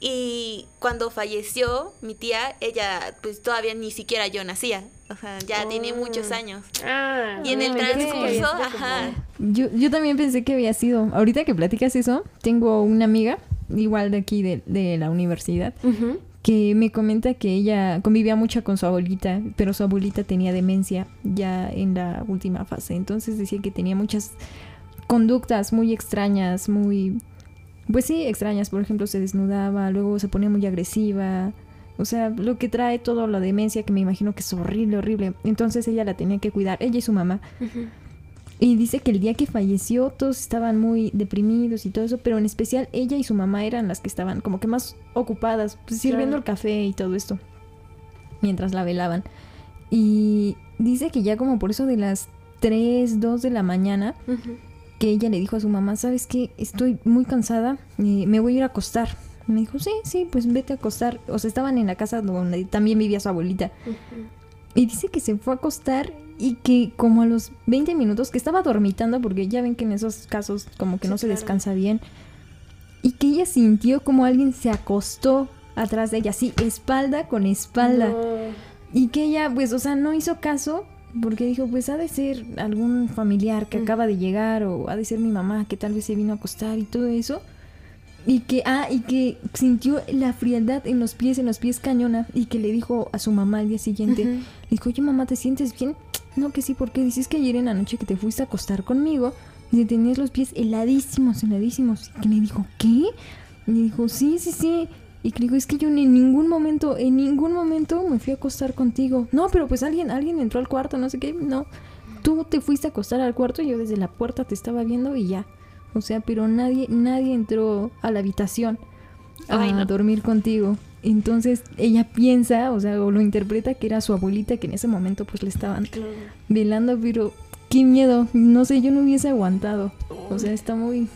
Y cuando falleció mi tía, ella pues todavía ni siquiera yo nacía. O sea, ya tiene Oh. muchos años. Ah, Y en el transcurso, ajá. Yo, yo también pensé que había sido. Ahorita que platicas eso, tengo una amiga, igual de aquí de, de la universidad. Que me comenta que ella convivía mucho con su abuelita, pero su abuelita tenía demencia ya en la última fase. Entonces decía que tenía muchas conductas muy extrañas, muy... Pues sí, extrañas. Por ejemplo, se desnudaba, luego se ponía muy agresiva. O sea, lo que trae toda la demencia, que me imagino que es horrible, horrible. Entonces ella la tenía que cuidar, ella y su mamá. Y dice que el día que falleció todos estaban muy deprimidos y todo eso, pero en especial ella y su mamá eran las que estaban como que más ocupadas, pues, sirviendo Claro. el café y todo esto, mientras la velaban. Y dice que ya como por eso de las 3, 2 de la mañana, que ella le dijo a su mamá, ¿sabes qué? Estoy muy cansada, eh, me voy a ir a acostar. Me dijo, sí, sí, pues vete a acostar. O sea, estaban en la casa donde también vivía su abuelita. Y dice que se fue a acostar y que como a los 20 minutos, que estaba dormitando, porque ya ven que en esos casos como que Sí, no se claro. descansa bien, y que ella sintió como alguien se acostó atrás de ella, así, espalda con espalda. No. Y que ella, pues, o sea, no hizo caso, porque dijo, pues ha de ser algún familiar que Mm. acaba de llegar, o ha de ser mi mamá que tal vez se vino a acostar y todo eso. Y que, ah, y que sintió la frialdad en los pies, en los pies cañona, y que le dijo a su mamá al día siguiente, le dijo, oye mamá, ¿te sientes bien? No, que sí, porque dices que ayer en la noche que te fuiste a acostar conmigo, y tenías los pies heladísimos, heladísimos. Y que le dijo, ¿qué? Y le dijo, sí, sí, sí. Y que le dijo, es que yo en ningún momento, en ningún momento me fui a acostar contigo. No, pero pues alguien, alguien entró al cuarto, no sé qué. No, tú te fuiste a acostar al cuarto, yo desde la puerta te estaba viendo y ya. O sea, pero nadie, nadie entró a la habitación a Ay, no. dormir contigo. Entonces ella piensa, o sea, o lo interpreta que era su abuelita que en ese momento pues le estaban Claro. velando, pero qué miedo. No sé, yo no hubiese aguantado. O sea, está muy...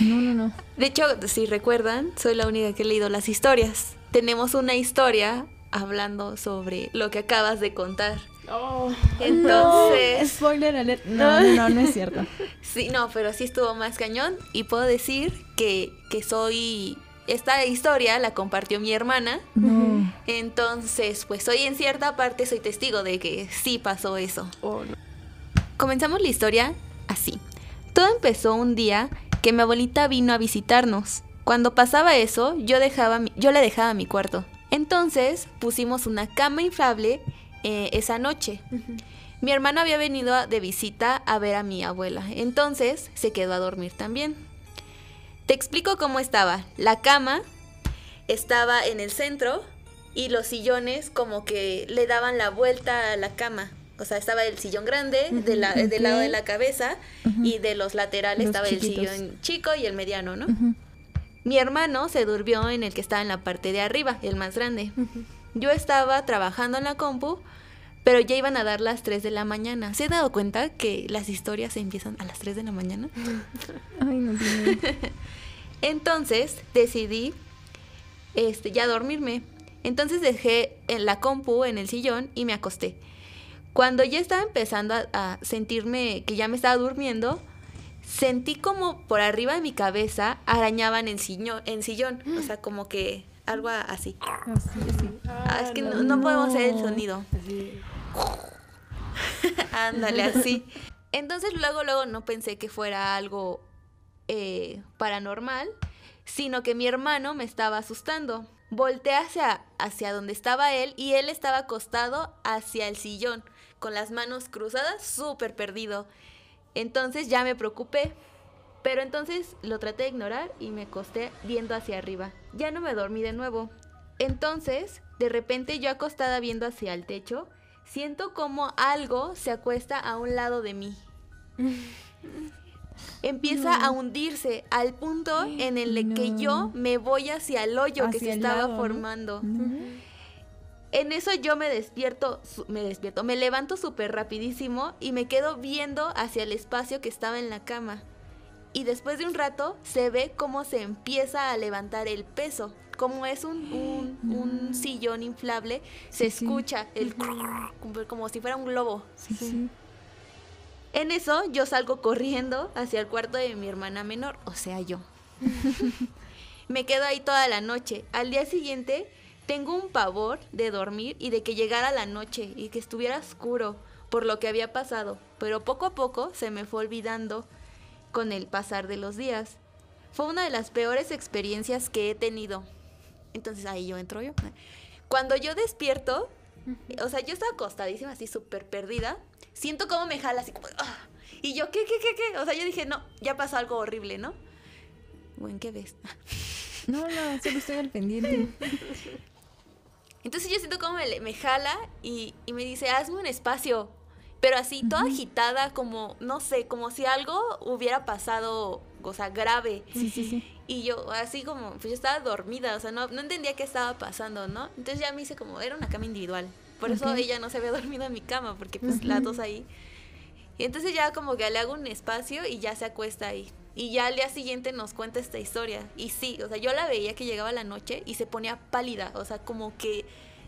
No, no, no. De hecho, si recuerdan, soy la única que he leído las historias. Tenemos una historia hablando sobre lo que acabas de contar. Oh. Entonces, spoiler alert. No, no, no, no es cierto. sí, no, pero sí estuvo más cañón y puedo decir que, que soy... Esta historia la compartió mi hermana, No. entonces pues hoy en cierta parte soy testigo de que sí pasó eso. Oh, no. Comenzamos la historia así. Todo empezó un día que mi abuelita vino a visitarnos. Cuando pasaba eso, yo, dejaba mi- yo le dejaba mi cuarto. Entonces pusimos una cama inflable eh, esa noche. Mi hermano había venido de visita a ver a mi abuela, entonces se quedó a dormir también. Te explico cómo estaba. La cama estaba en el centro y los sillones como que le daban la vuelta a la cama. O sea, estaba el sillón grande de la- del lado de la cabeza y de los laterales Los estaba chiquitos. el sillón chico y el mediano, ¿no? Mi hermano se durmió en el que estaba en la parte de arriba, el más grande. Yo estaba trabajando en la compu, pero ya iban a dar las 3 de la mañana. ¿Se han dado cuenta que las historias empiezan a las 3 de la mañana? Ay, no tiene. Entonces decidí este, ya dormirme. Entonces dejé en la compu en el sillón y me acosté. Cuando ya estaba empezando a, a sentirme que ya me estaba durmiendo, sentí como por arriba de mi cabeza arañaban en, siño- en sillón. O sea, como que algo así. Así, así. Ah, es que no, no podemos hacer el sonido. Así. Ándale, así. Entonces luego, luego no pensé que fuera algo eh, paranormal, sino que mi hermano me estaba asustando. Volté hacia, hacia donde estaba él y él estaba acostado hacia el sillón, con las manos cruzadas, súper perdido. Entonces ya me preocupé, pero entonces lo traté de ignorar y me acosté viendo hacia arriba. Ya no me dormí de nuevo. Entonces, de repente yo acostada viendo hacia el techo, siento como algo se acuesta a un lado de mí. Empieza a hundirse al punto en el que yo me voy hacia el hoyo que se estaba formando. No. En eso yo me despierto, me despierto, me levanto súper rapidísimo y me quedo viendo hacia el espacio que estaba en la cama. Y después de un rato se ve cómo se empieza a levantar el peso. Como es un, un- un sillón inflable, se Sí, sí. escucha el como- como si fuera un globo. Sí, sí. En eso yo salgo corriendo hacia el cuarto de mi hermana menor, o sea, yo. Me quedo ahí toda la noche. Al día siguiente tengo un pavor de dormir y de que llegara la noche y que estuviera oscuro por lo que había pasado, pero poco a poco se me fue olvidando con el pasar de los días. Fue una de las peores experiencias que he tenido. Entonces ahí yo entro yo. Cuando yo despierto, o sea, yo estaba acostadísima, así súper perdida. Siento como me jala, así como. ¡ah! Y yo, ¿qué, qué, qué, qué? O sea, yo dije, no, ya pasó algo horrible, ¿no? Bueno, ¿qué ves? No, no, solo estoy al pendiente. Entonces yo siento como me, me jala y, y, me dice, hazme un espacio. Pero así, toda agitada, como, no sé, como si algo hubiera pasado, o sea, grave. Sí, sí, sí. Y yo, así como, pues yo estaba dormida, o sea, no, no entendía qué estaba pasando, ¿no? Entonces ya me hice como, era una cama individual. Por eso Ok. ella no se había dormido en mi cama, porque pues las dos ahí. Y entonces ya como que le hago un espacio y ya se acuesta ahí. Y ya al día siguiente nos cuenta esta historia. Y sí, o sea, yo la veía que llegaba la noche y se ponía pálida, o sea, como que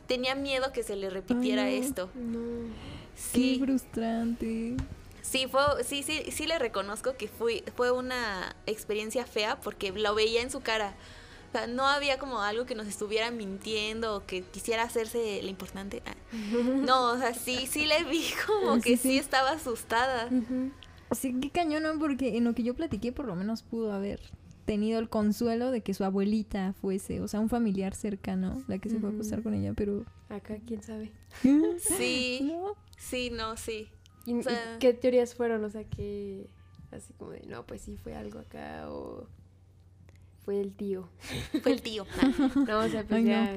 tenía miedo que se le repitiera Ay, no. esto. No. Sí. Qué frustrante. Sí, fue, sí, sí, sí le reconozco que fue, fue una experiencia fea porque lo veía en su cara. O sea, no había como algo que nos estuviera mintiendo o que quisiera hacerse lo importante. Ah. No, o sea, sí, sí le vi como que sí. sí estaba asustada. Sí, qué cañón, ¿no? Porque en lo que yo platiqué, por lo menos pudo haber tenido el consuelo de que su abuelita fuese, o sea, un familiar cercano, la que se fue a acostar con ella, pero... Acá, quién sabe. Sí, No. sí, no, sí. ¿Y, O y sea- qué teorías fueron? O sea, que así como de, no, pues sí fue algo acá o fue el tío. Fue el tío. No, o sea, pues Ay, ya,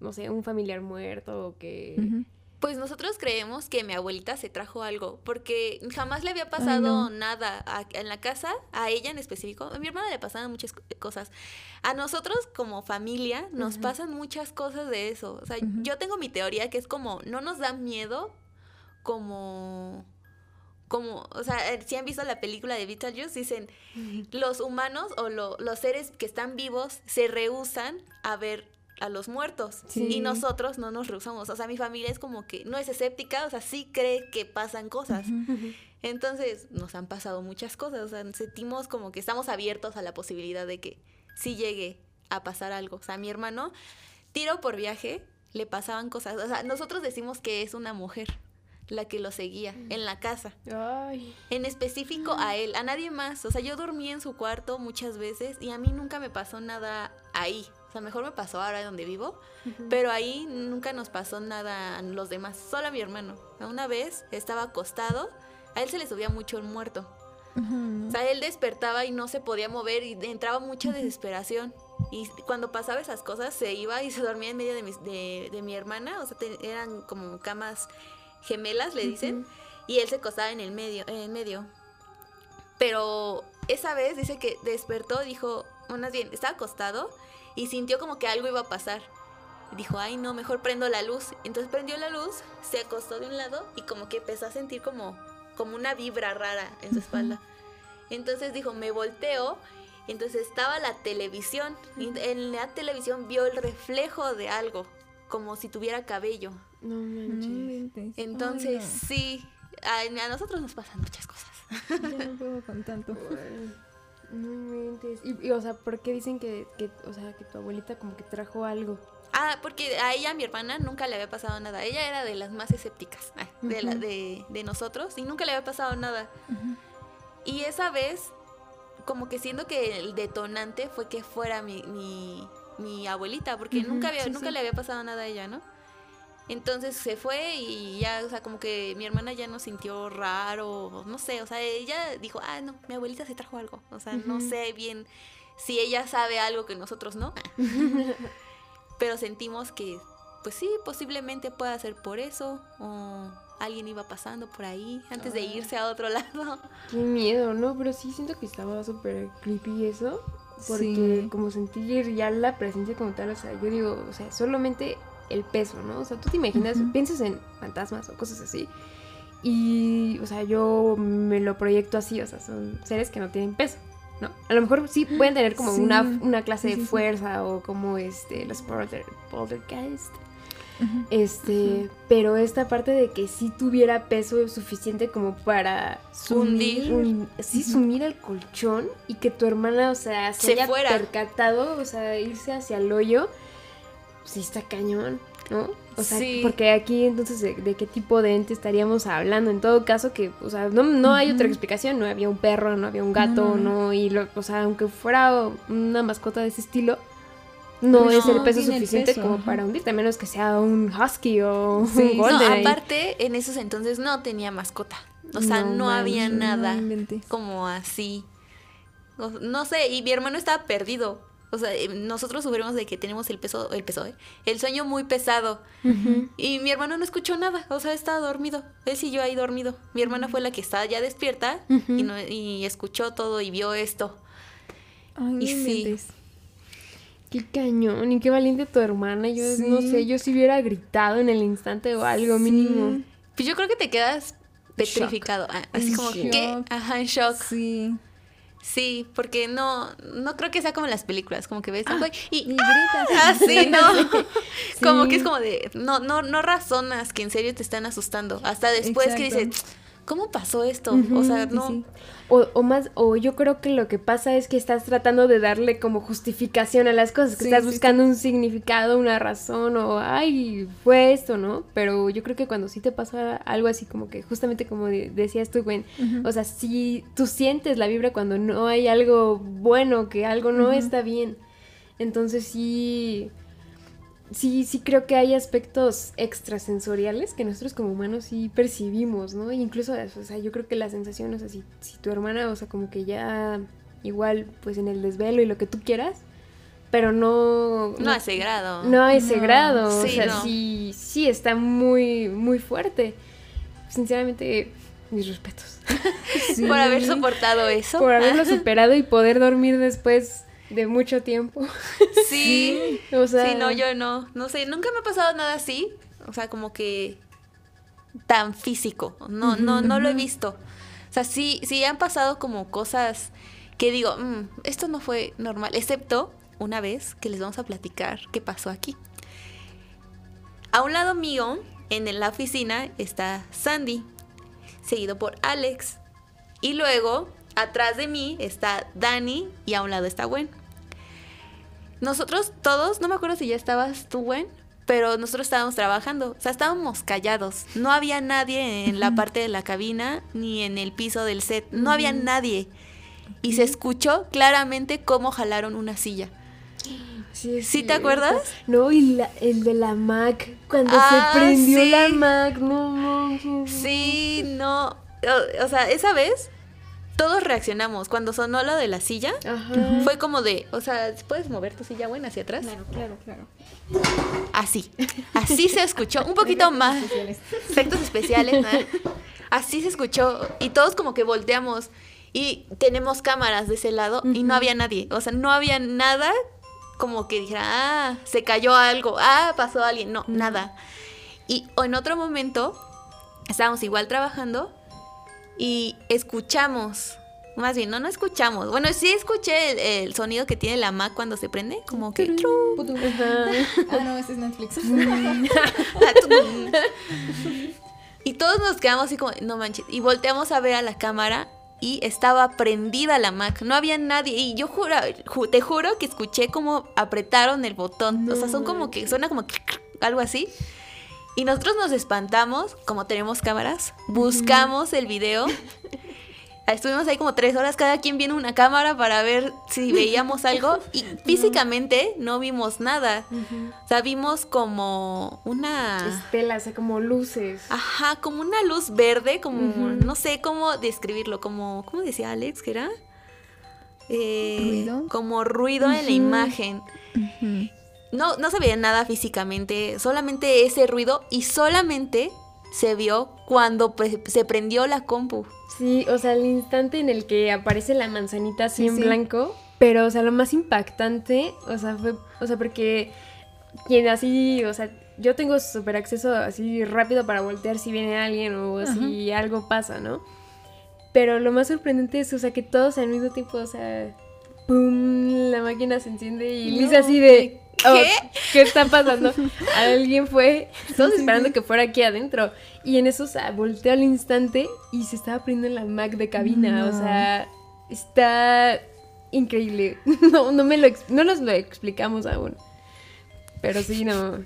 no sé, un familiar muerto o que... Pues nosotros creemos que mi abuelita se trajo algo, porque jamás le había pasado no. nada a- en la casa, a ella en específico. A mi hermana le pasaban muchas co- cosas. A nosotros como familia nos pasan muchas cosas de eso. O sea, yo tengo mi teoría que es como, no nos da miedo como... Como, o sea, eh, si han visto la película de Beetlejuice, dicen, los humanos o lo- los seres que están vivos se rehusan a ver a los muertos Sí. y nosotros no nos rehusamos. O sea, mi familia es como que no es escéptica, o sea, sí cree que pasan cosas. Entonces, nos han pasado muchas cosas, o sea, sentimos como que estamos abiertos a la posibilidad de que sí llegue a pasar algo. O sea, mi hermano, tiro por viaje, le pasaban cosas. O sea, nosotros decimos que es una mujer la que lo seguía en la casa. Ay, En específico a él, a nadie más. O sea, yo dormí en su cuarto muchas veces y a mí nunca me pasó nada ahí. O sea, mejor me pasó ahora donde vivo, pero ahí nunca nos pasó nada a los demás, solo a mi hermano. Una vez estaba acostado, a él se le subía mucho el muerto. Ujú. O sea, él despertaba y no se podía mover y entraba mucha desesperación. Y cuando pasaba esas cosas, se iba y se dormía en medio de, mis- de, de mi hermana. O sea, te- eran como camas gemelas, le dicen. Y él se acostaba en el medio, en medio. Pero esa vez dice que despertó, dijo, más bien, estaba acostado y sintió como que algo iba a pasar. Y dijo, ay no, mejor prendo la luz. Entonces prendió la luz, se acostó de un lado y como que empezó a sentir como, como una vibra rara en su espalda. Entonces dijo, me volteo. Entonces estaba la televisión. Y en la televisión vio el reflejo de algo, como si tuviera cabello. no manches. Entonces, Ay, sí, a, a nosotros nos pasan muchas cosas. Ya no puedo con tanto. No inventes. Y, y, o sea, ¿por qué dicen que, que, o sea, que tu abuelita como que trajo algo? Ah, porque a ella, a mi hermana, nunca le había pasado nada. Ella era de las más escépticas de, la, de, de nosotros y nunca le había pasado nada. Y esa vez, como que siento que el detonante fue que fuera mi, mi, mi abuelita, porque nunca, había, sí, nunca sí. le había pasado nada a ella, ¿no? Entonces se fue y ya, o sea, como que mi hermana ya no sintió raro, no sé, o sea, ella dijo, ah, no, mi abuelita se trajo algo, o sea, no sé bien si ella sabe algo que nosotros no, pero sentimos que, pues sí, posiblemente pueda ser por eso, o alguien iba pasando por ahí antes de Ah. irse a otro lado. Qué miedo, ¿no? Pero sí siento que estaba súper creepy eso. Porque Sí. como sentir ya la presencia como tal, o sea, yo digo, o sea, solamente el peso, ¿no? O sea, tú te imaginas, piensas en fantasmas o cosas así. Y, o sea, yo me lo proyecto así, o sea, son seres que no tienen peso, ¿no? A lo mejor sí pueden tener como Sí. una, una clase Sí, de fuerza o como este, los Este, pero esta parte de que sí tuviera peso suficiente como para Hundir. un- sí, sumir el colchón y que tu hermana, o sea, se, Se haya fuera. percatado, o sea, irse hacia el hoyo, sí está cañón, ¿no? O sea, Sí. porque aquí entonces de, de qué tipo de ente estaríamos hablando. En todo caso que, o sea, no, no hay otra explicación, no había un perro, no había un gato, no, y lo, o sea, aunque fuera una mascota de ese estilo, no es el no peso el suficiente peso, como para hundirte, a menos que sea un husky o Sí. un No, golden. ahí. aparte, en esos entonces no tenía mascota. O sea, No no, había nada No como así. O- No sé, y mi hermano estaba perdido. O sea, eh, nosotros sufrimos de que tenemos el peso, el peso, ¿eh? el sueño muy pesado. Y mi hermano no escuchó nada, o sea, estaba dormido. Él siguió ahí dormido. Mi hermana fue la que estaba ya despierta y, no- y escuchó todo y vio esto. Ay, no Y sí. Qué cañón, y qué valiente tu hermana. Yo no sé, yo si hubiera gritado en el instante o algo mínimo. Pues yo creo que te quedas petrificado. ah, Así como shock. que, ajá, en shock. Sí. Sí, porque no, no creo que sea como en las películas, como que ves un güey Y y gritas. ah, sí, no. Como que es como de, no, no, no razonas que en serio te están asustando. Hasta después que dices, ¿cómo pasó esto? O sea, no. sí. O, o más, o yo creo que lo que pasa es que estás tratando de darle como justificación a las cosas, que Sí, estás sí, buscando un significado, una razón, o ay, fue esto, ¿no? Pero yo creo que cuando sí te pasa algo así como que, justamente como de- decías tú, Gwen, o sea, sí tú sientes la vibra cuando no hay algo bueno, que algo no está bien. Entonces sí, sí, sí creo que hay aspectos extrasensoriales que nosotros como humanos sí percibimos, ¿no? E incluso, o sea, yo creo que la sensación, o sea, si, si tu hermana, o sea, como que ya igual, pues en el desvelo y lo que tú quieras, pero no... No a ese grado. No a ese No, grado, o sí, sea, no. sí, sí está muy, muy fuerte. Sinceramente, mis respetos. Sí. Por haber soportado eso. Por haberlo superado y poder dormir después de mucho tiempo. sí. O sea, Sí, no, yo no. No sé, nunca me ha pasado nada así. O sea, como que tan físico. No, no, no lo he visto. O sea, sí, sí han pasado como cosas que digo, "Mm, esto no fue normal. Excepto una vez que les vamos a platicar qué pasó aquí. A un lado mío, en la oficina, está Sandy, seguido por Alex. Y luego, atrás de mí está Dani y a un lado está Gwen. Nosotros todos, no me acuerdo si ya estabas tú, Gwen, pero nosotros estábamos trabajando, o sea, estábamos callados. No había nadie en la parte de la cabina ni en el piso del set, no había nadie. Y se escuchó claramente cómo jalaron una silla. Sí, es ¿Sí te acuerdas? No, y la- el de la Mac, cuando Ah, se prendió sí. la Mac, no, no. Sí, no. O, o sea, esa vez todos reaccionamos. Cuando sonó lo de la silla, Ajá. fue como de, o sea, ¿puedes mover tu silla, Gwen, hacia atrás? Claro, claro, claro. Así. Así se escuchó. Un poquito más. Especiales. efectos especiales. ¿no? Así se escuchó y todos como que volteamos y tenemos cámaras de ese lado y no había nadie. O sea, no había nada como que dijera, ah, se cayó algo, ah, pasó alguien. No, nada. Y en otro momento estábamos igual trabajando y escuchamos. Más bien, no, no escuchamos. Bueno, sí escuché el, el sonido que tiene la Mac cuando se prende, como que... Ah, no, ese es Netflix. Y todos nos quedamos así como, no manches. Y volteamos a ver a la cámara y estaba prendida la Mac. No había nadie. Y yo juro, ju- te juro que escuché como apretaron el botón. o sea, son como que, suena como que algo así. Y nosotros nos espantamos, como tenemos cámaras, buscamos el video. Estuvimos ahí como tres horas, cada quien viene una cámara para ver si veíamos algo. Y físicamente no vimos nada. O sea, vimos como una... Estelas, o sea, como luces. Ajá, como una luz verde, como no sé cómo describirlo, como, ¿cómo decía Alex que era? Eh, ¿Ruido? Como ruido en la imagen. No, no se veía nada físicamente, solamente ese ruido y solamente se vio cuando pre- se prendió la compu. Sí, o sea, el instante en el que aparece la manzanita así Sí, en sí. blanco, pero, o sea, lo más impactante, o sea, fue, o sea, porque quien así, o sea, yo tengo súper acceso así rápido para voltear si viene alguien o si algo pasa, ¿no? Pero lo más sorprendente es, o sea, que todos al mismo tiempo, o sea, ¡pum! La máquina se enciende y No, Lisa así de, Oh, ¿Qué? ¿Qué está pasando? Alguien fue, todos esperando que fuera aquí adentro. Y en eso, o sea, volteó al instante y se estaba prendiendo la Mac de cabina. O sea, está increíble. No, no me lo, no nos lo explicamos aún. Pero sí, no.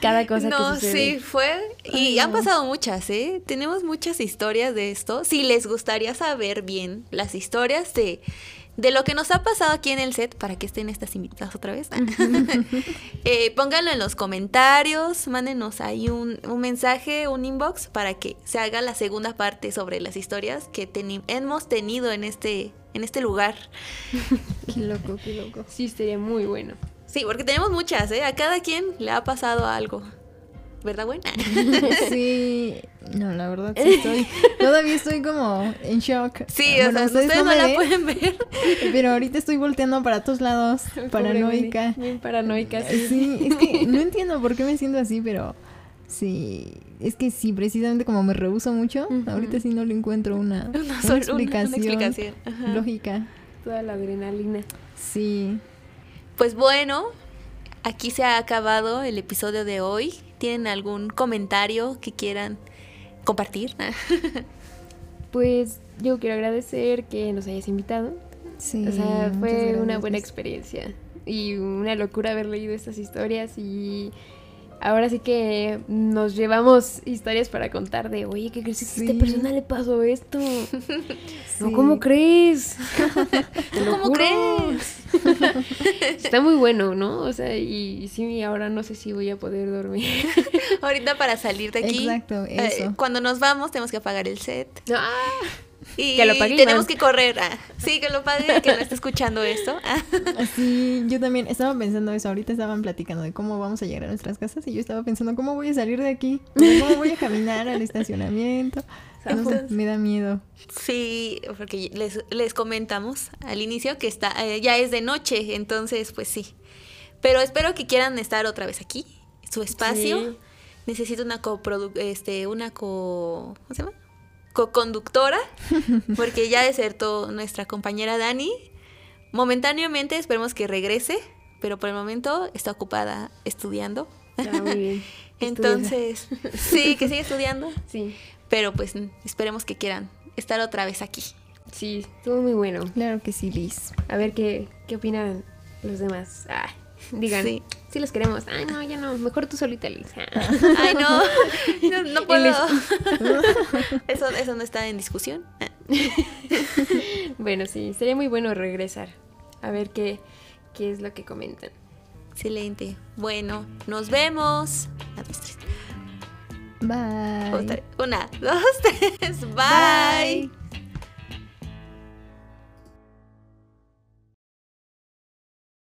Cada cosa no, que sucede. sí, fue. Y han pasado muchas, ¿eh? Tenemos muchas historias de esto. Si les gustaría saber bien las historias de, de lo que nos ha pasado aquí en el set, para que estén estas invitadas otra vez, eh, pónganlo en los comentarios, mándenos ahí un, un mensaje, un inbox, para que se haga la segunda parte sobre las historias que teni- hemos tenido en este, en este lugar. Qué loco, qué loco. Sí, estaría muy bueno. Sí, porque tenemos muchas, ¿eh? A cada quien le ha pasado algo. ¿Verdad, buena? Sí, no, la verdad sí estoy. Todavía estoy como en shock. Sí, Bueno, o sea, ustedes, no, me la ven, pueden ver. Pero ahorita estoy volteando para todos lados, Pobre paranoica. Bien paranoica, sí. Sí, es que no entiendo por qué me siento así, pero sí, es que sí, precisamente como me rehuso mucho, ahorita sí no le encuentro una, Una una sol- una- explicación, una explicación, ajá. lógica. Toda la adrenalina. Sí, Pues bueno, aquí se ha acabado el episodio de hoy. ¿Tienen algún comentario que quieran compartir? Pues yo quiero agradecer que nos hayas invitado. sí. O sea, fue una buena experiencia y una locura haber leído estas historias y ahora sí que nos llevamos historias para contar de, oye, ¿qué crees que a Sí. esta persona le pasó esto? No. ¿cómo crees? Lo ¿Cómo juro. crees? Está muy bueno, ¿no? O sea, y, y sí, ahora no sé si voy a poder dormir. Ahorita para salir de aquí. Exacto, eh, eso. cuando nos vamos tenemos que apagar el set. Ah, Y Que lo pague tenemos Iván. que correr. ah. Sí, que lo pague, que no esté escuchando esto. Ah. Sí, yo también estaba pensando eso. Ahorita estaban platicando de cómo vamos a llegar a nuestras casas y yo estaba pensando cómo voy a salir de aquí, cómo voy a caminar al estacionamiento. Me da miedo. Sí, porque les, les comentamos al inicio que está eh, ya es de noche, entonces pues sí. Pero espero que quieran estar otra vez aquí, su espacio. Sí. Necesito una coprodu este, una co ¿cómo se llama? Co-conductora, porque ya desertó nuestra compañera Dani. Momentáneamente esperemos que regrese, pero por el momento está ocupada estudiando. ah, muy bien. Entonces, sí, que sigue estudiando, Sí, pero pues esperemos que quieran estar otra vez aquí. sí, estuvo muy bueno. Claro que sí, Liz. A ver qué, qué opinan los demás. Ah, digan, Sí. sí. los queremos. Ay, no, ya no. Mejor tú solita, Liz. Ah. Ay, no, no, puedo. Eso, eso no está en discusión. bueno, sí, sería muy bueno regresar. A ver qué, qué es lo que comentan. Excelente. Bueno, nos vemos. Una, dos, tres. Bye. Una, dos, tres. Bye. Bye.